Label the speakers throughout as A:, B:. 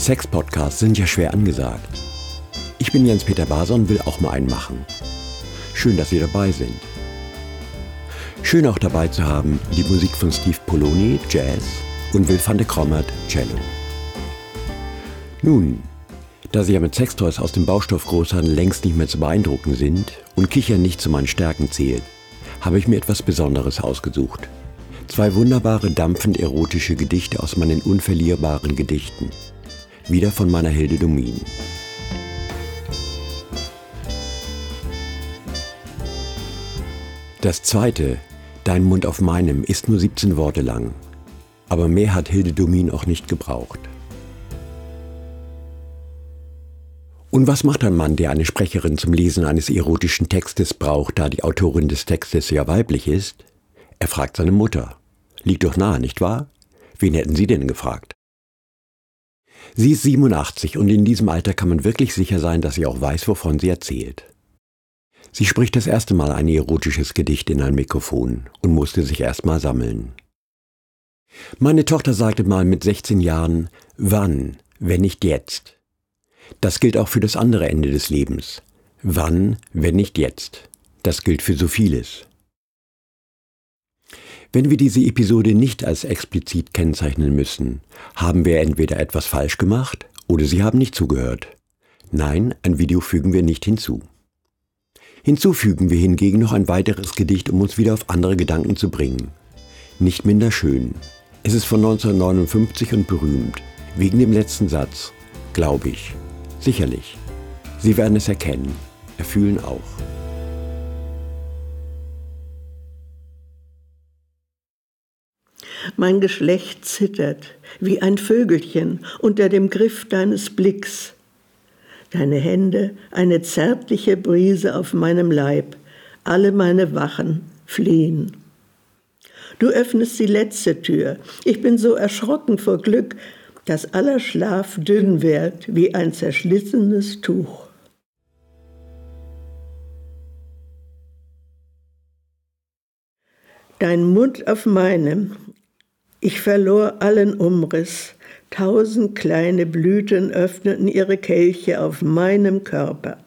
A: Sex-Podcasts sind ja schwer angesagt. Ich bin Jens-Peter Baser und will auch mal einen machen. Schön, dass Sie dabei sind. Schön auch dabei zu haben die Musik von Steve Poloni, Jazz und Will van de Krommert, Cello. Nun, da Sie ja mit Sextoys aus dem Baustoffgroßhandel längst nicht mehr zu beeindrucken sind und Kichern nicht zu meinen Stärken zählt, habe ich mir etwas Besonderes ausgesucht. Zwei wunderbare, dampfend erotische Gedichte aus meinen unverlierbaren Gedichten. Wieder von meiner Hilde Domin. Das zweite, Dein Mund auf meinem, ist nur 17 Worte lang. Aber mehr hat Hilde Domin auch nicht gebraucht. Und was macht ein Mann, der eine Sprecherin zum Lesen eines erotischen Textes braucht, da die Autorin des Textes ja weiblich ist? Er fragt seine Mutter. Liegt doch nahe, nicht wahr? Wen hätten Sie denn gefragt? Sie ist 87 und in diesem Alter kann man wirklich sicher sein, dass sie auch weiß, wovon sie erzählt. Sie spricht das erste Mal ein erotisches Gedicht in ein Mikrofon und musste sich erst mal sammeln. Meine Tochter sagte mal mit 16 Jahren, wann, wenn nicht jetzt? Das gilt auch für das andere Ende des Lebens. Wann, wenn nicht jetzt? Das gilt für so vieles. Wenn wir diese Episode nicht als explizit kennzeichnen müssen, haben wir entweder etwas falsch gemacht oder Sie haben nicht zugehört. Nein, ein Video fügen wir nicht hinzu. Hinzufügen wir hingegen noch ein weiteres Gedicht, um uns wieder auf andere Gedanken zu bringen. Nicht minder schön. Es ist von 1959 und berühmt, wegen dem letzten Satz, glaube ich. Sicherlich. Sie werden es erkennen, erfühlen auch.
B: Mein Geschlecht zittert wie ein Vögelchen unter dem Griff deines Blicks. Deine Hände, eine zärtliche Brise auf meinem Leib, alle meine Wachen fliehen. Du öffnest die letzte Tür. Ich bin so erschrocken vor Glück, dass aller Schlaf dünn wird wie ein zerschlissenes Tuch. Dein Mund auf meinem, ich verlor allen Umriss. Tausend kleine Blüten öffneten ihre Kelche auf meinem Körper.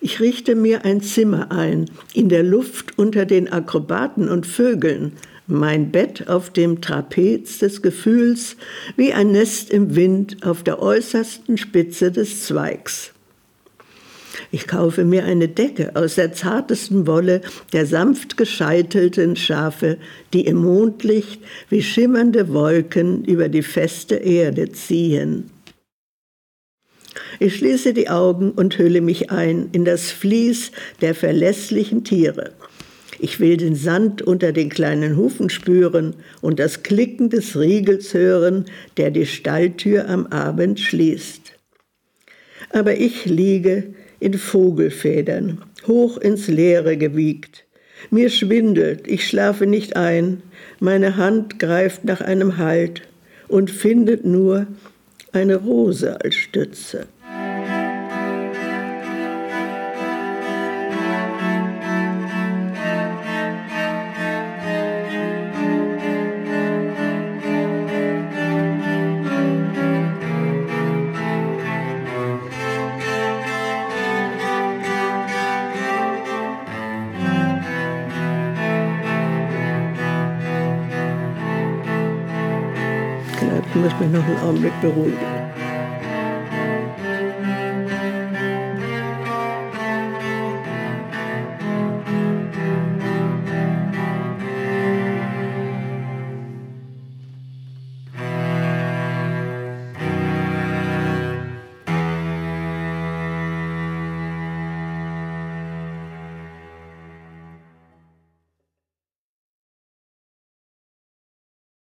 B: Ich richte mir ein Zimmer ein, in der Luft unter den Akrobaten und Vögeln, mein Bett auf dem Trapez des Gefühls, wie ein Nest im Wind auf der äußersten Spitze des Zweigs. Ich kaufe mir eine Decke aus der zartesten Wolle der sanft gescheitelten Schafe, die im Mondlicht wie schimmernde Wolken über die feste Erde ziehen. Ich schließe die Augen und hülle mich ein in das Vlies der verlässlichen Tiere. Ich will den Sand unter den kleinen Hufen spüren und das Klicken des Riegels hören, der die Stalltür am Abend schließt. Aber ich liege in Vogelfedern, hoch ins Leere gewiegt. Mir schwindelt, ich schlafe nicht ein, meine Hand greift nach einem Halt und findet nur eine Rose als Stütze. Muss mich noch einen Augenblick beruhigen.